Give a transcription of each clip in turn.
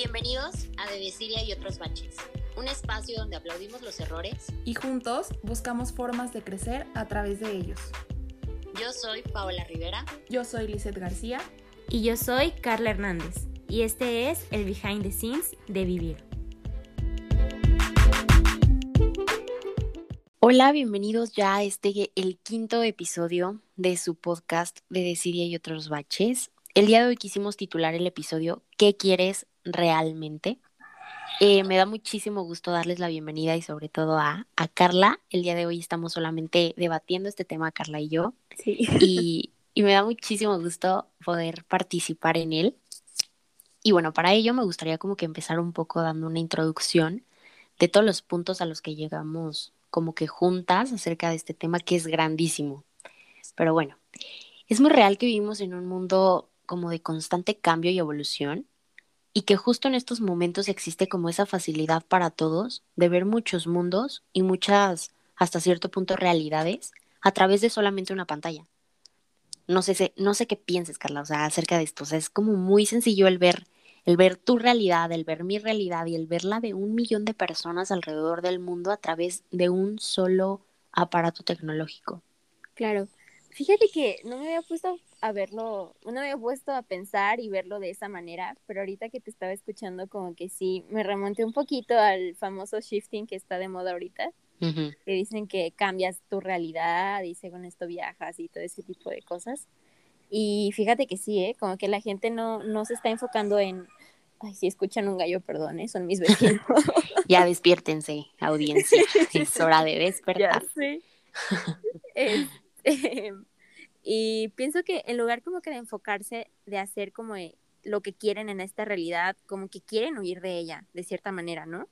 Bienvenidos a De y otros baches, un espacio donde aplaudimos los errores y juntos buscamos formas de crecer a través de ellos. Yo soy Paola Rivera. Yo soy Lizeth García. Y yo soy Carla Hernández. Y este es el behind the scenes de Vivir. Hola, bienvenidos ya a este, el quinto episodio de su podcast de Desiria y otros baches. El día de hoy quisimos titular el episodio ¿Qué quieres realmente? Eh, me da muchísimo gusto darles la bienvenida y sobre todo a, Carla. El día de hoy estamos solamente debatiendo este tema, Carla y yo. Sí. Y, y me da muchísimo gusto poder participar en él. Y bueno, para ello me gustaría como que empezar un poco dando una introducción de todos los puntos a los que llegamos como que juntas acerca de este tema que es grandísimo. Pero bueno, es muy real que vivimos en un mundo como de constante cambio y evolución y que justo en estos momentos existe como esa facilidad para todos de ver muchos mundos y muchas, hasta cierto punto, realidades a través de solamente una pantalla. No sé, no sé qué pienses, Carla, o sea, acerca de esto. O sea, es como muy sencillo el ver, el ver tu realidad, el ver mi realidad y el verla de un millón de personas alrededor del mundo a través de un solo aparato tecnológico. Claro. Fíjate que no me había puesto a verlo, no me había puesto a pensar y verlo de esa manera, pero ahorita que te estaba escuchando como que sí, me remonté un poquito al famoso shifting que está de moda ahorita, que dicen que cambias tu realidad y según esto viajas y todo ese tipo de cosas. Y fíjate que sí, ¿eh? como que la gente no, no se está enfocando en, ay, si escuchan un gallo, perdón, ¿eh? son mis vecinos. ya despiértense, audiencia, es hora de despertar. Ya. Este, y pienso que en lugar como que de enfocarse, de hacer como lo que quieren en esta realidad, como que quieren huir de ella, de cierta manera, ¿no?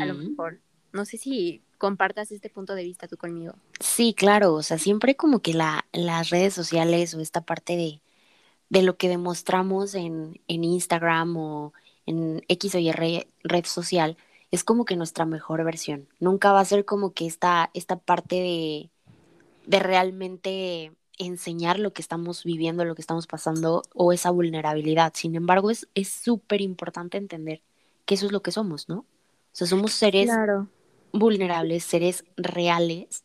A lo mejor. No sé si compartas este punto de vista tú conmigo. Sí, claro, o sea, siempre como que la, las redes sociales o esta parte de, de lo que demostramos en, en Instagram o en X o Y red, red social es como que nuestra mejor versión. Nunca va a ser como que esta, esta parte de, de realmente enseñar lo que estamos viviendo, lo que estamos pasando o esa vulnerabilidad. Sin embargo, es súper importante entender que eso es lo que somos, ¿no? O sea, somos seres vulnerables, seres reales.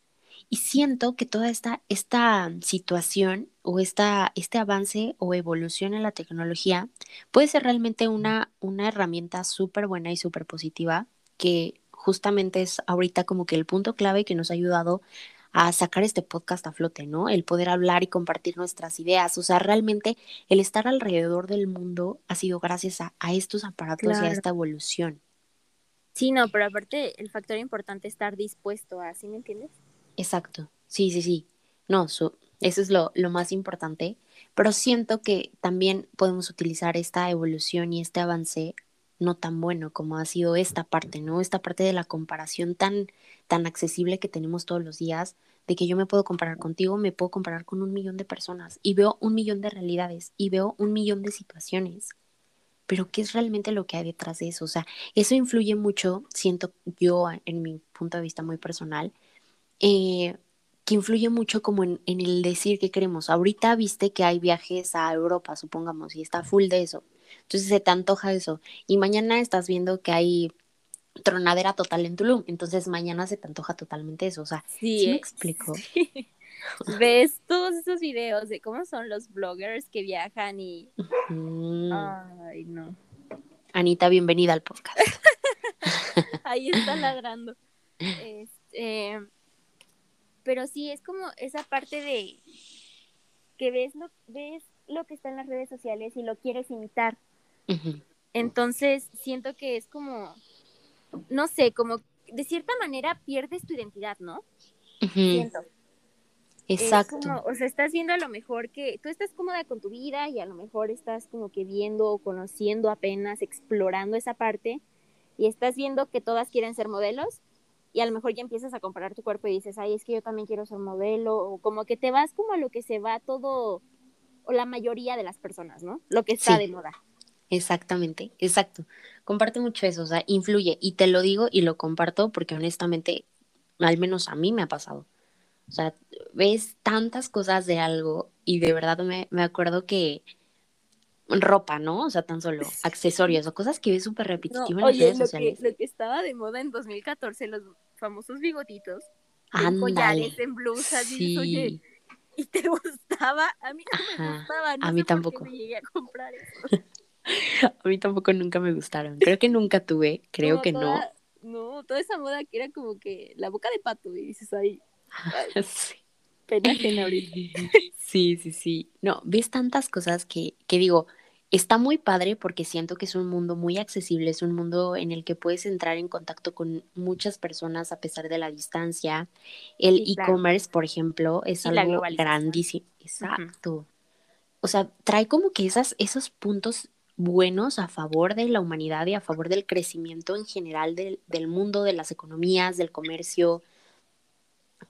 Y siento que toda esta, esta situación o esta, este avance o evolución en la tecnología puede ser realmente una, una herramienta súper buena y súper positiva que justamente es ahorita como que el punto clave que nos ha ayudado a sacar este podcast a flote, ¿no? El poder hablar y compartir nuestras ideas. O sea, realmente el estar alrededor del mundo ha sido gracias a, estos aparatos y a esta evolución. Sí, no, pero aparte el factor importante es estar dispuesto a, ¿sí me entiendes? Exacto, sí, sí, sí. No, eso es lo, lo más importante, pero siento que también podemos utilizar esta evolución y este avance no tan bueno como ha sido esta parte, ¿no? Esta parte de la comparación tan, tan accesible que tenemos todos los días, de que yo me puedo comparar contigo, me puedo comparar con un millón de personas y veo un millón de realidades y veo un millón de situaciones. Pero ¿qué es realmente lo que hay detrás de eso? O sea, eso influye mucho, siento yo en mi punto de vista muy personal, eh, que influye mucho como en, en el decir que queremos. Ahorita viste que hay viajes a Europa, supongamos, y está full de eso entonces se te antoja eso. Y mañana estás viendo que hay tronadera total en Tulum. Entonces mañana se te antoja totalmente eso. O sea, sí, me explico. Ves todos esos videos de cómo son los bloggers que viajan y. Ay, no. Anita, bienvenida al podcast. Ahí está ladrando. Este, pero sí, es como esa parte de que ves lo, ves lo que está en las redes sociales y lo quieres imitar. Entonces, siento que es como, no sé, como de cierta manera pierdes tu identidad, ¿no? Siento. Exacto. o sea, estás viendo a lo mejor que tú estás cómoda con tu vida y a lo mejor estás como que viendo o conociendo apenas, explorando esa parte y estás viendo que todas quieren ser modelos y a lo mejor ya empiezas a comparar tu cuerpo y dices, ay, es que yo también quiero ser modelo o como que te vas como a lo que se va todo o la mayoría de las personas, ¿no? Lo que está de moda. Exactamente, exacto. Comparte mucho eso, o sea, influye. Y te lo digo y lo comparto porque honestamente, al menos a mí me ha pasado. O sea, ves tantas cosas de algo y de verdad me, me acuerdo que ropa, ¿no? O sea, tan solo accesorios o cosas que ves súper repetitivo en las oye, redes lo que, sociales. lo que estaba de moda en 2014, los famosos bigotitos, en collares, en blusas, y dices, oye, Sí. ¿Y te gustaba? A mí no me gustaba, no a sé mí por qué tampoco. me llegué a comprar eso. A mí tampoco nunca me gustaron. Creo que nunca tuve, creo que no. toda- No, toda esa moda que era como que la boca de pato, y dices, ay, ay, Sí. pena ajena ahorita. Sí, sí, sí. No, ves tantas cosas que, que digo, está muy padre porque siento que es un mundo muy accesible, es un mundo en el que puedes entrar en contacto con muchas personas a pesar de la distancia. El claro. e-commerce, por ejemplo, es Y algo grandísimo. Exacto. O sea, trae como que esas, esos puntos buenos a favor de la humanidad y a favor del crecimiento en general del, del mundo, de las economías, del comercio.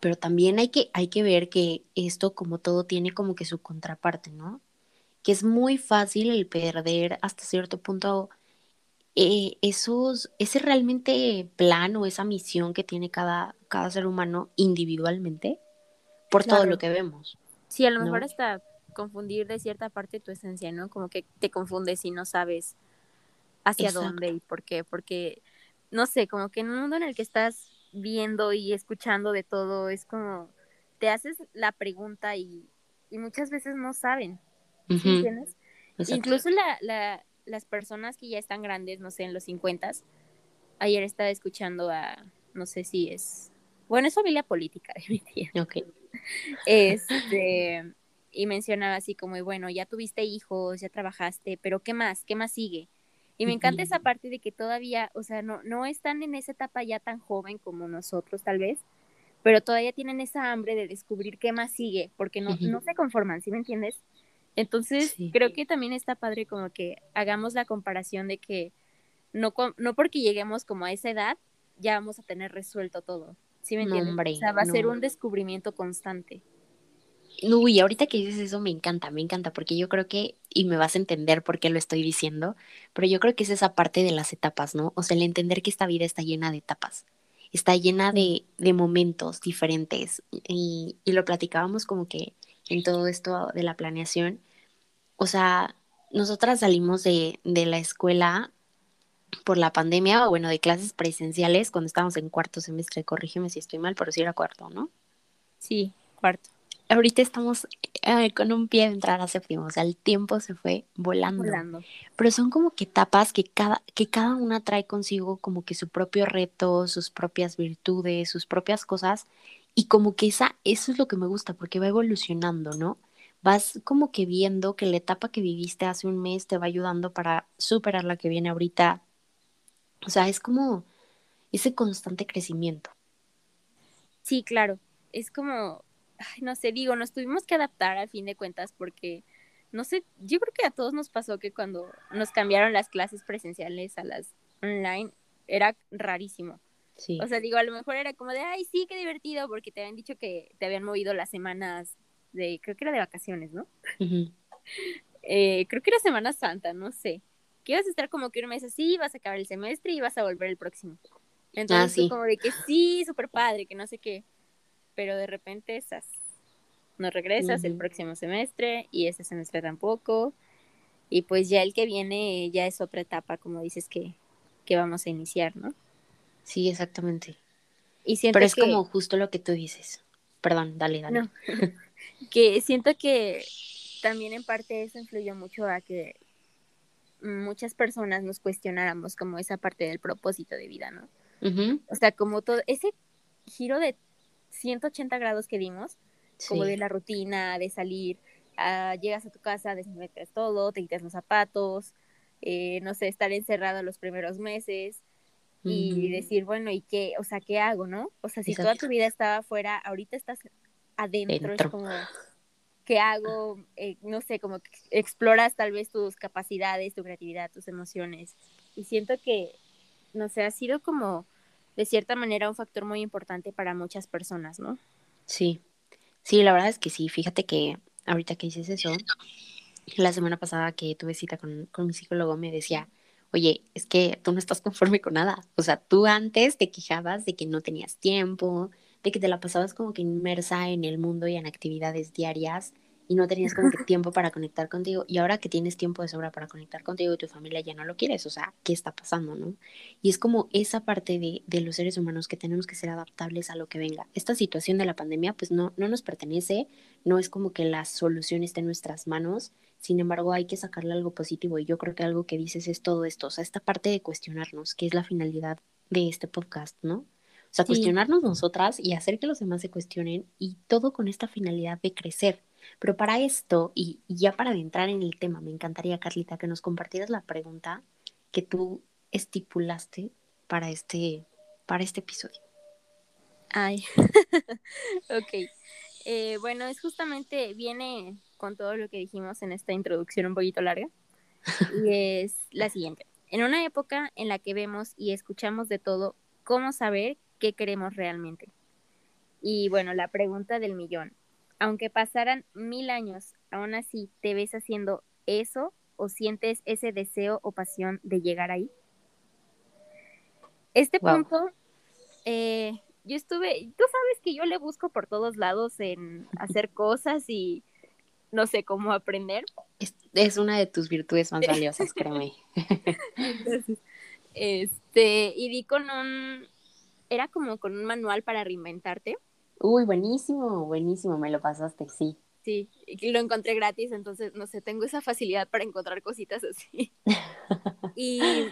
Pero también hay que, hay que ver que esto, como todo, tiene como que su contraparte, ¿no? Que es muy fácil el perder hasta cierto punto eh, esos, ese realmente plan o esa misión que tiene cada, cada ser humano individualmente por todo lo que vemos. Sí, a lo mejor ¿no? hasta confundir de cierta parte tu esencia, ¿no? Como que te confundes y no sabes hacia Exacto. dónde y por qué, porque, no sé, como que en un mundo en el que estás viendo y escuchando de todo, es como, te haces la pregunta y, y muchas veces no saben, ¿sí Ujú, entiendes? exacto. Incluso la, la, las personas que ya están grandes, no sé, en los 50, ayer estaba escuchando a, no sé si es, bueno, es familia política de mi tía. Ok. Este, y mencionaba así como, y bueno, ya tuviste hijos, ya trabajaste, pero ¿qué más? ¿Qué más sigue? Y me encanta esa parte de que todavía, o sea, no, no están en esa etapa ya tan joven como nosotros tal vez, pero todavía tienen esa hambre de descubrir qué más sigue, porque no, no se conforman, ¿sí me entiendes? Entonces, Sí. creo que también está padre como que hagamos la comparación de que no, no porque lleguemos como a esa edad, ya vamos a tener resuelto todo, ¿sí me No, entiendes? hombre, o sea, va a ser un descubrimiento constante. Uy, ahorita que dices eso me encanta, me encanta, porque yo creo que, y me vas a entender por qué lo estoy diciendo, pero yo creo que es esa parte de las etapas, ¿no? O sea, el entender que esta vida está llena de etapas, está llena de, de momentos diferentes, y, y lo platicábamos como que en todo esto de la planeación, o sea, nosotras salimos de, de la escuela por la pandemia, o bueno, de clases presenciales cuando estábamos en cuarto semestre, corrígeme si estoy mal, pero sí era cuarto, ¿no? Sí, cuarto. ahorita estamos eh, con un pie de entrar a séptimo, o sea, el tiempo se fue volando. Volando. Pero son como que etapas que cada, que cada una trae consigo como que su propio reto, sus propias virtudes, sus propias cosas, y como que esa, eso es lo que me gusta, porque va evolucionando, ¿no? Vas como que viendo que la etapa que viviste hace un mes te va ayudando para superar la que viene ahorita. O sea, es como ese constante crecimiento. Sí, claro. Es como, ay, no sé, digo, nos tuvimos que adaptar a fin de cuentas porque, no sé, yo creo que a todos nos pasó que cuando nos cambiaron las clases presenciales a las online, era rarísimo. Sí. O sea, digo, a lo mejor era como de, ay, sí, qué divertido, porque te habían dicho que te habían movido las semanas de, creo que era de vacaciones, ¿no? Ujú. Eh, creo que era Semana Santa, no sé. Que ibas a estar como que un mes así, vas a acabar el semestre y vas a volver el próximo. Entonces, fue sí. como de que sí, súper padre, que no sé qué. Pero de repente esas. No regresas el Ujú. próximo semestre y ese semestre tampoco. Y pues ya el que viene ya es otra etapa, como dices, que, que vamos a iniciar, ¿no? Sí, exactamente. Y Pero es que, como justo lo que tú dices. Perdón, dale, dale. No. que siento que también en parte eso influyó mucho a que muchas personas nos cuestionáramos como esa parte del propósito de vida, ¿no? O sea, como todo ese giro de 180 grados que dimos, como de la rutina, de salir, ah, llegas a tu casa, desmetes todo, te quitas los zapatos, eh, no sé, estar encerrado los primeros meses y decir, bueno, ¿y qué? O sea, ¿qué hago, no? O sea, si toda tu vida estaba afuera, ahorita estás adentro, Dentro. es como, ¿qué hago? Eh, no sé, como que exploras tal vez tus capacidades, tu creatividad, tus emociones. Y siento que, no sé, ha sido como, de cierta manera, un factor muy importante para muchas personas, ¿no? Sí. Sí, la verdad es que sí. Fíjate que ahorita que dices eso, la semana pasada que tuve cita con, con mi psicólogo me decía, oye, es que tú no estás conforme con nada. O sea, tú antes te quejabas de que no tenías tiempo, de que te la pasabas como que inmersa en el mundo y en actividades diarias y no tenías como que tiempo para conectar contigo y ahora que tienes tiempo de sobra para conectar contigo y tu familia ya no lo quieres, o sea, ¿qué está pasando, no? Y es como esa parte de, de los seres humanos que tenemos que ser adaptables a lo que venga. Esta situación de la pandemia pues no, no nos pertenece, no es como que la solución esté en nuestras manos, sin embargo hay que sacarle algo positivo y yo creo que algo que dices es todo esto, o sea, esta parte de cuestionarnos, que es la finalidad de este podcast, ¿no? O sea, cuestionarnos nosotras y hacer que los demás se cuestionen y todo con esta finalidad de crecer. Pero para esto, y, ya para adentrar en el tema, me encantaría, Carlita, que nos compartieras la pregunta que tú estipulaste para este, para este episodio. Ay, ok. Eh, bueno, es justamente, viene con todo lo que dijimos en esta introducción un poquito larga, y es la siguiente. En una época en la que vemos y escuchamos de todo, ¿cómo saber qué queremos realmente. Y bueno, la pregunta del millón. Aunque pasaran mil años, aún así, ¿te ves haciendo eso o sientes ese deseo o pasión de llegar ahí? Este punto, eh, yo estuve, tú sabes que yo le busco por todos lados en hacer cosas y no sé cómo aprender. Es, es una de tus virtudes más valiosas, créeme. Entonces, este, y di con un, era como con un manual para reinventarte. Uy, buenísimo, buenísimo, me lo pasaste, sí. Sí, y lo encontré gratis, entonces, no sé, tengo esa facilidad para encontrar cositas así. y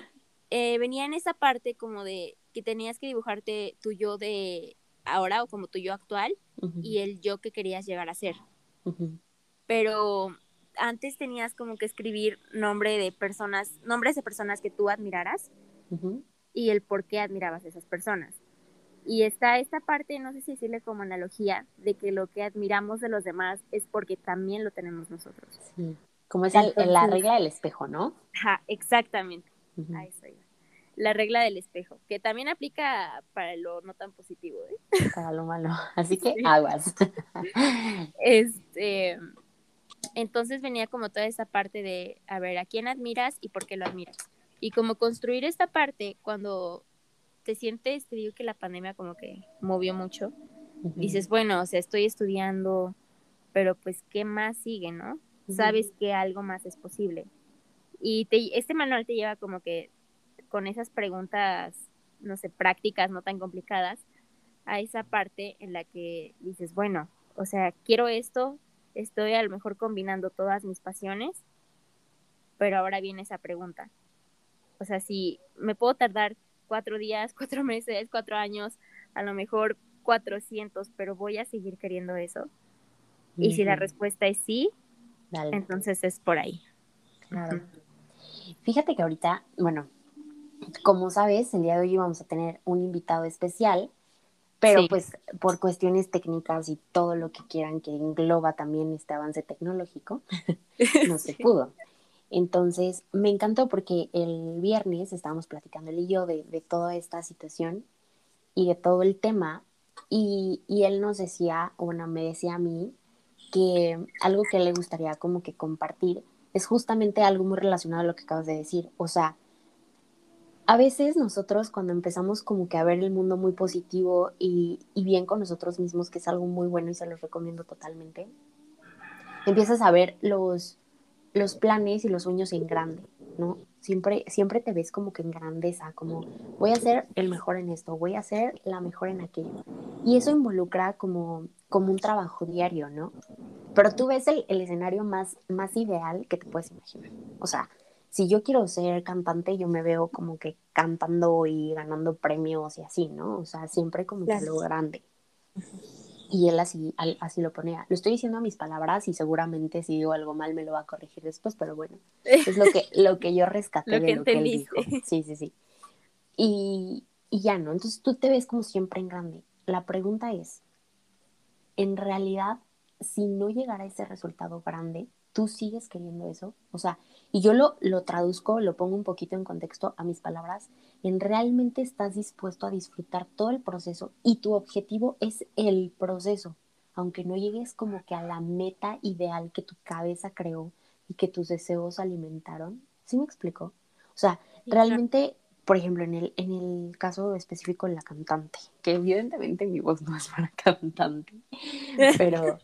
eh, venía en esa parte como de que tenías que dibujarte tu yo de ahora o como tu yo actual y el yo que querías llegar a ser. Pero antes tenías como que escribir nombre de personas, nombres de personas que tú admiraras y el por qué admirabas a esas personas. Y está esta parte, no sé si decirle como analogía, de que lo que admiramos de los demás es porque también lo tenemos nosotros. Sí, como es la regla del espejo, ¿no? Ajá, exactamente. La regla del espejo, que también aplica para lo no tan positivo, ¿eh? Para lo malo. Así que aguas. este, entonces venía como toda esa parte de, a ver, ¿a quién admiras y por qué lo admiras? Y como construir esta parte cuando te sientes, te digo que la pandemia como que movió mucho. Dices, bueno, o sea, estoy estudiando, pero pues, ¿qué más sigue, no? Sabes que algo más es posible. Y te, este manual te lleva como que con esas preguntas, no sé, prácticas, no tan complicadas, a esa parte en la que dices, bueno, o sea, quiero esto, estoy a lo mejor combinando todas mis pasiones, pero ahora viene esa pregunta. O sea, si me puedo tardar cuatro días, cuatro meses, cuatro años, a lo mejor cuatrocientos, pero voy a seguir queriendo eso. Y si la respuesta es sí, entonces es por ahí. Claro. Fíjate que ahorita, bueno, como sabes, el día de hoy vamos a tener un invitado especial, pero pues por cuestiones técnicas y todo lo que quieran que engloba también este avance tecnológico, no se pudo. Entonces, me encantó porque el viernes estábamos platicando él y yo de, toda esta situación y de todo el tema. Y, él nos decía, bueno, me decía a mí que algo que le gustaría como que compartir es justamente algo muy relacionado a lo que acabas de decir. O sea, a veces nosotros cuando empezamos como que a ver el mundo muy positivo y, y bien con nosotros mismos, que es algo muy bueno y se los recomiendo totalmente, empiezas a ver los, los planes y los sueños en grande, ¿no? Siempre, siempre te ves como que en grandeza, como voy a ser el mejor en esto, voy a ser la mejor en aquello. Y eso involucra como, como un trabajo diario, ¿no? Pero tú ves el, el escenario más, más ideal que te puedes imaginar. O sea, si yo quiero ser cantante, yo me veo como que cantando y ganando premios y así, ¿no? O sea, siempre como que lo grande. Y él así, así lo ponía. Lo estoy diciendo a mis palabras y seguramente si digo algo mal me lo va a corregir después, pero bueno, es lo que, lo que yo rescaté de lo que él dijo. Sí, sí, sí. Y, y ya, ¿no? Entonces tú te ves como siempre en grande. La pregunta es, en realidad, si no llegara ese resultado grande, ¿tú sigues queriendo eso? O sea, y yo lo, lo traduzco, lo pongo un poquito en contexto a mis palabras, en realmente estás dispuesto a disfrutar todo el proceso y tu objetivo es el proceso, aunque no llegues como que a la meta ideal que tu cabeza creó y que tus deseos alimentaron. ¿Sí me explico? O sea, realmente, por ejemplo, en el, en el caso específico de la cantante, que evidentemente mi voz no es para cantante, pero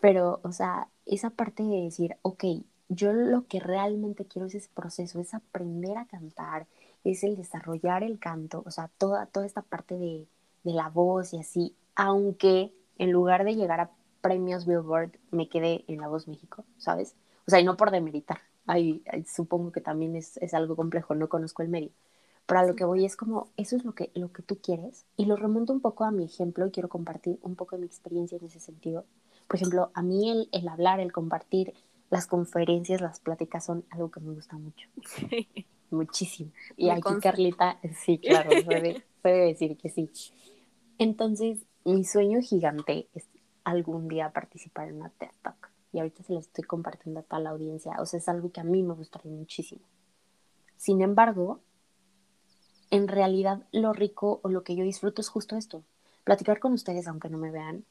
Pero, o sea, esa parte de decir, ok, yo lo que realmente quiero es ese proceso, es aprender a cantar, es el desarrollar el canto, o sea, toda, toda esta parte de, de la voz y así, aunque en lugar de llegar a premios Billboard me quedé en La Voz México, ¿sabes? O sea, y no por demeritar, ahí, supongo que también es, es, algo complejo, no conozco el medio. Pero a lo que voy es como, eso es lo que, lo que tú quieres. Y lo remonto un poco a mi ejemplo y quiero compartir un poco de mi experiencia en ese sentido. Por ejemplo, a mí el, el hablar, el compartir, las conferencias, las pláticas son algo que me gusta mucho. Sí. Muchísimo. Y aquí Carlita, sí, claro, puede, puede decir que sí. Entonces, mi sueño gigante es algún día participar en una TED Talk. Y ahorita se lo estoy compartiendo a toda la audiencia. O sea, es algo que a mí me gustaría muchísimo. Sin embargo, en realidad lo rico o lo que yo disfruto es justo esto. Platicar con ustedes, aunque no me vean.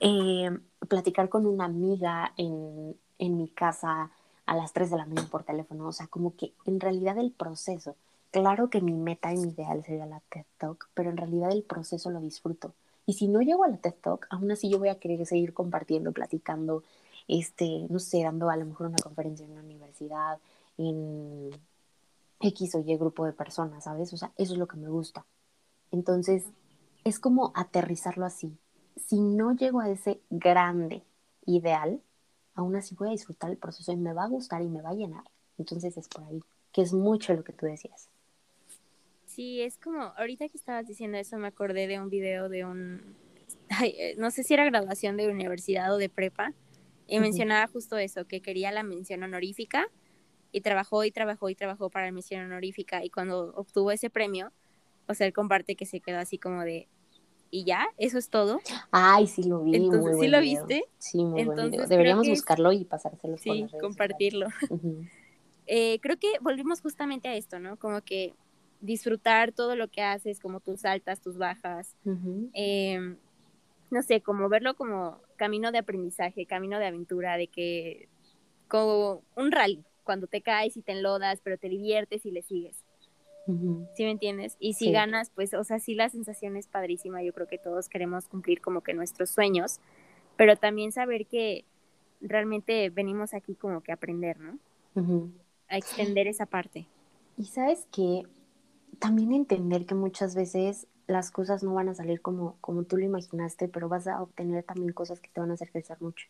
Eh, platicar con una amiga en, en mi casa a las 3 de la mañana por teléfono. O sea, como que en realidad el proceso. Claro que mi meta y mi ideal sería la TED Talk, pero en realidad el proceso lo disfruto. Y si no llego a la TED Talk, aún así yo voy a querer seguir compartiendo, platicando, este, no sé, dando a lo mejor una conferencia en una universidad, en X o Y grupo de personas, ¿sabes? O sea, eso es lo que me gusta. Entonces, es como aterrizarlo así. Si no llego a ese grande ideal, aún así voy a disfrutar el proceso y me va a gustar y me va a llenar. Entonces es por ahí, que es mucho lo que tú decías. Sí, es como, ahorita que estabas diciendo eso, me acordé de un video de un, eh, no sé si era graduación de universidad o de prepa, y mencionaba justo eso, que quería la mención honorífica, y trabajó y trabajó y trabajó para la mención honorífica, y cuando obtuvo ese premio, o sea, él comparte que se quedó así como de, ¿y ya? ¿Eso es todo? Ay, sí lo vi. Entonces, ¿sí lo viste? Sí, muy Entonces, Deberíamos buscarlo y pasárselo sí, por las compartirlo. eh, creo que volvimos justamente a esto, ¿no? Como que disfrutar todo lo que haces, como tus altas, tus bajas. Em, no sé, como verlo como camino de aprendizaje, camino de aventura, de que como un rally, cuando te caes y te enlodas, pero te diviertes y le sigues. ¿Sí me entiendes? Y si ganas, pues, o sea, sí la sensación es padrísima. Yo creo que todos queremos cumplir como que nuestros sueños, pero también saber que realmente venimos aquí como que a aprender, ¿no? A extender esa parte. Y sabes que también entender que muchas veces las cosas no van a salir como, como tú lo imaginaste, pero vas a obtener también cosas que te van a hacer crecer mucho.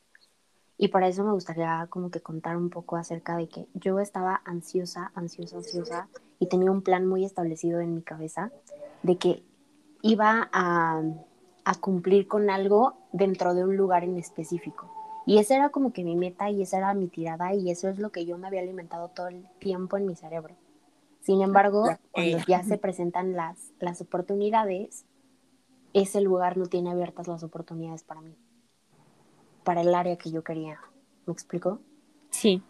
Y para eso me gustaría como que contar un poco acerca de que yo estaba ansiosa, ansiosa, ansiosa y tenía un plan muy establecido en mi cabeza de que iba a, a cumplir con algo dentro de un lugar en específico. Y esa era como que mi meta y esa era mi tirada y eso es lo que yo me había alimentado todo el tiempo en mi cerebro. Sin embargo, cuando ya se presentan las, las oportunidades, ese lugar no tiene abiertas las oportunidades para mí, para el área que yo quería. ¿Me explico? Sí.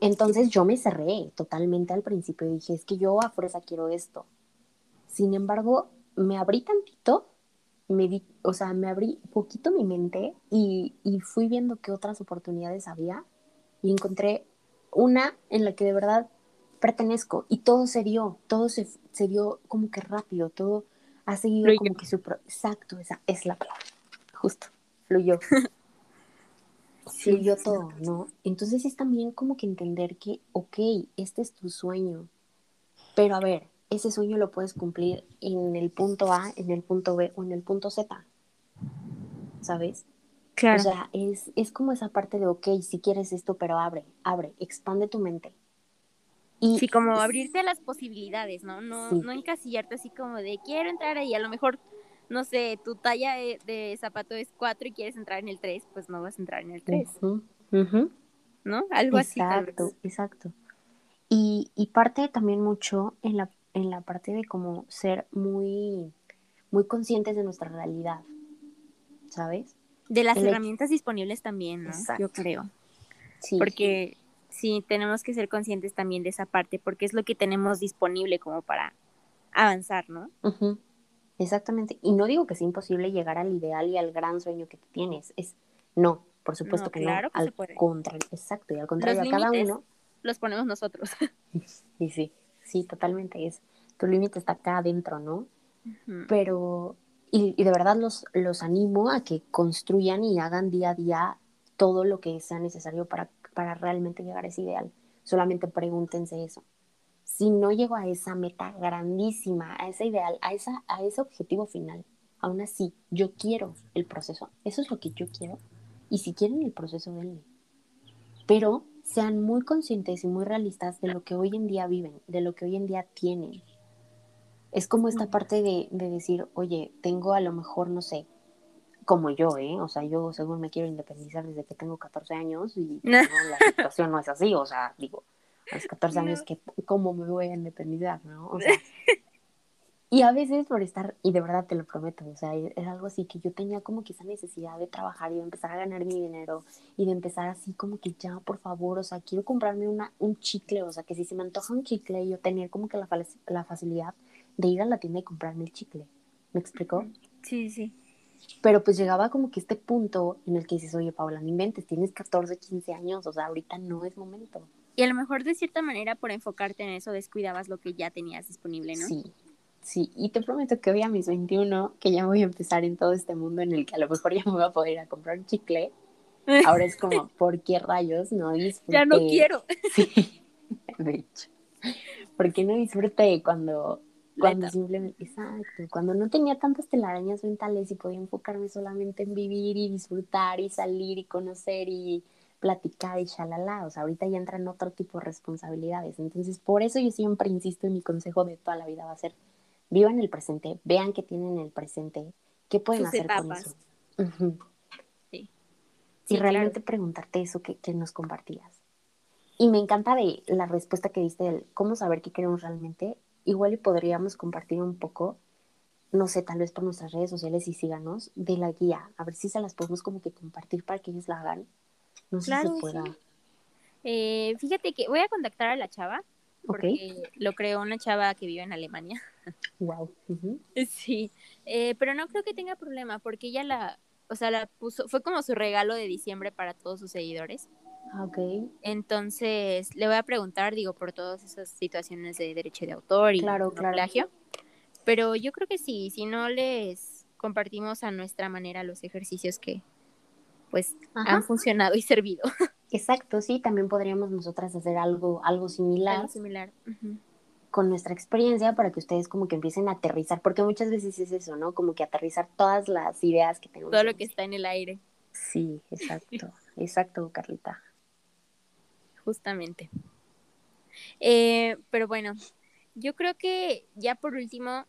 Entonces yo me cerré totalmente al principio y dije, es que yo a fuerza quiero esto. Sin embargo, me abrí tantito, me di, o sea, me abrí poquito mi mente y, y fui viendo qué otras oportunidades había y encontré una en la que de verdad pertenezco y todo se dio, todo se, se dio como que rápido, todo ha seguido como que su... Exacto, esa es la palabra, justo, fluyó. fluyó todo, ¿no? Entonces es también como que entender que, ok, este es tu sueño, pero a ver, ese sueño lo puedes cumplir en el punto A, en el punto B o en el punto Z, ¿sabes? Claro. O sea, es, es como esa parte de, ok, si quieres esto, pero abre, abre, expande tu mente, sí, como abrirte a las posibilidades, ¿no? No, no encasillarte así como de quiero entrar ahí, a lo mejor, no sé, tu talla de, zapato es 4 y quieres entrar en el 3, pues no vas a entrar en el 3. ¿No? Algo así. Exacto, exacto. Y, y parte también mucho en la, en la parte de como ser muy, muy conscientes de nuestra realidad, ¿sabes? De las herramientas disponibles también, ¿no? Yo creo. Sí. Porque sí, tenemos que ser conscientes también de esa parte, porque es lo que tenemos disponible como para avanzar, ¿no? Exactamente. Y no digo que sea imposible llegar al ideal y al gran sueño que tú tienes. Es no, por supuesto que claro no. al contrario, exacto. Y al contrario, a cada uno. Los ponemos nosotros. y sí, sí, totalmente. Es tu límite está acá adentro, ¿no? Pero, y, y, de verdad los, los animo a que construyan y hagan día a día todo lo que sea necesario para, para realmente llegar a ese ideal. Solamente pregúntense eso. Si no llego a esa meta grandísima, a ese ideal, a, esa, a ese objetivo final, aún así, yo quiero el proceso. Eso es lo que yo quiero. Y si quieren el proceso, denle. Pero sean muy conscientes y muy realistas de lo que hoy en día viven, de lo que hoy en día tienen. Es como esta parte de, de decir, oye, tengo a lo mejor, no sé, como yo, ¿eh? O sea, yo según me quiero independizar desde que tengo 14 años y la situación no es así, o sea, digo, a los 14 años, que ¿cómo me voy a independizar, no? O sea, y a veces por estar, y de verdad te lo prometo, o sea, es algo así que yo tenía como que esa necesidad de trabajar y de empezar a ganar mi dinero y de empezar así como que ya, por favor, o sea, quiero comprarme una, un chicle, o sea, que si se me antoja un chicle, yo tener como que la, la facilidad de ir a la tienda y comprarme el chicle. ¿Me explicó? Sí, sí. Pero pues llegaba como que este punto en el que dices, oye, Paula, no inventes, tienes 14, 15 años, o sea, ahorita no es momento. Y a lo mejor de cierta manera por enfocarte en eso descuidabas lo que ya tenías disponible, ¿no? Sí, sí. Y te prometo que hoy a mis 21, que ya voy a empezar en todo este mundo en el que a lo mejor ya me voy a poder ir a comprar un chicle, ahora es como, ¿por qué rayos no disfruté? Ya no quiero. Sí, de hecho. ¿Por qué no disfruté cuando cuando simplemente, exacto, cuando no tenía tantas telarañas mentales y podía enfocarme solamente en vivir y disfrutar y salir y conocer y platicar y shalala, o sea, ahorita ya entran otro tipo de responsabilidades. Entonces, por eso yo siempre insisto en mi consejo de toda la vida va a ser, vivan el presente, vean qué tienen en el presente, qué pueden hacer con eso. sí. Y realmente preguntarte eso que, que nos compartías. Y me encanta de la respuesta que diste del cómo saber qué queremos realmente igual y podríamos compartir un poco, no sé, tal vez por nuestras redes sociales y síganos, de la guía, a ver si se las podemos como que compartir para que ellos la hagan. No sé si se pueda. Eh, fíjate que voy a contactar a la chava, porque lo creó una chava que vive en Alemania. Wow. Sí, eh, pero no creo que tenga problema, porque ella la, o sea, la puso, fue como su regalo de diciembre para todos sus seguidores. Ah, ok. Entonces, le voy a preguntar, digo, por todas esas situaciones de derecho de autor y claro, plagio. Pero yo creo que sí, si no les compartimos a nuestra manera los ejercicios que pues han funcionado y servido. Exacto, sí, también podríamos nosotras hacer algo, algo similar. Algo similar. Con nuestra experiencia para que ustedes como que empiecen a aterrizar, porque muchas veces es eso, ¿no? Como que aterrizar todas las ideas que tenemos. Todo lo que está en el aire. Sí, exacto, exacto, Carlita justamente. Eh, pero bueno, yo creo que ya por último,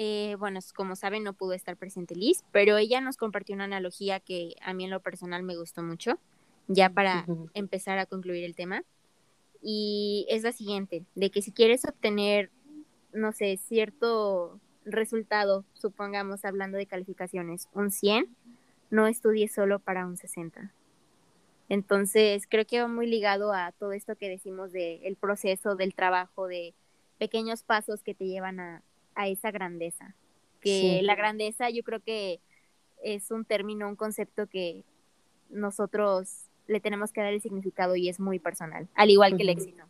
eh, bueno, como saben, no pudo estar presente Liz, pero ella nos compartió una analogía que a mí en lo personal me gustó mucho, ya para empezar a concluir el tema. Y es la siguiente, de que si quieres obtener, no sé, cierto resultado, supongamos hablando de calificaciones, un 100, no estudies solo para un 60. Entonces, creo que va muy ligado a todo esto que decimos del el proceso, del trabajo, de pequeños pasos que te llevan a, a esa grandeza. Que la grandeza yo creo que es un término, un concepto que nosotros le tenemos que dar el significado y es muy personal, al igual que el éxito.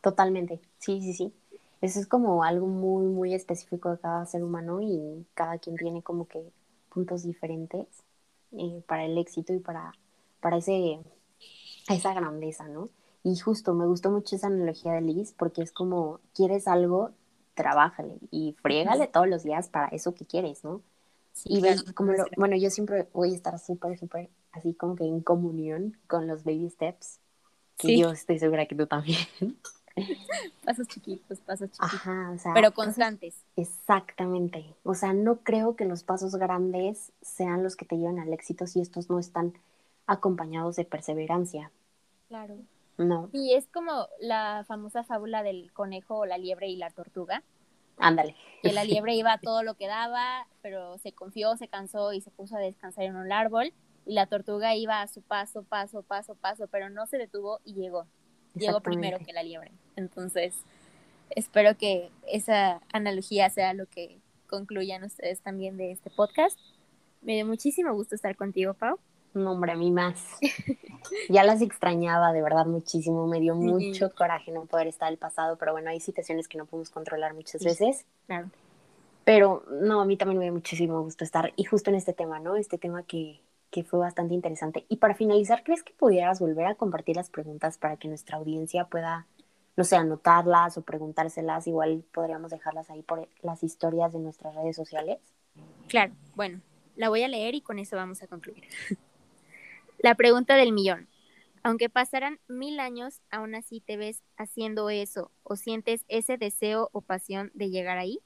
Totalmente, sí, sí, sí. Eso es como algo muy, muy específico de cada ser humano y cada quien tiene como que puntos diferentes eh, para el éxito y para para esa grandeza, ¿no? Y justo me gustó mucho esa analogía de Liz porque es como, quieres algo, trabájale y friégale todos los días para eso que quieres, ¿no? y ves como lo, bueno, yo siempre voy a estar súper, súper así como que en comunión con los baby steps, que yo estoy segura que tú también. pasos chiquitos, pasos chiquitos. Ajá, o sea, pero constantes. exactamente. O sea, no creo que los pasos grandes sean los que te lleven al éxito si estos no están acompañados de perseverancia. Claro. No. Y es como la famosa fábula del conejo o la liebre y la tortuga. Ándale. Que la liebre iba a todo lo que daba, pero se confió, se cansó y se puso a descansar en un árbol. Y la tortuga iba a su paso, paso, paso, paso, pero no se detuvo y llegó. Llegó primero que la liebre. Entonces, espero que esa analogía sea lo que concluyan ustedes también de este podcast. Me dio muchísimo gusto estar contigo, Pau. No, hombre, a mí más. ya las extrañaba, de verdad, muchísimo. Me dio mucho coraje no poder estar el pasado, pero bueno, hay situaciones que no podemos controlar muchas veces. Claro. Pero no, a mí también me dio muchísimo gusto estar, y justo en este tema, ¿no? Este tema que, que fue bastante interesante. Y para finalizar, ¿crees que pudieras volver a compartir las preguntas para que nuestra audiencia pueda, no sé, anotarlas o preguntárselas? Igual podríamos dejarlas ahí por las historias de nuestras redes sociales. Claro, bueno, la voy a leer y con eso vamos a concluir. la pregunta del millón. Aunque pasaran mil años, aún así te ves haciendo eso o sientes ese deseo o pasión de llegar ahí.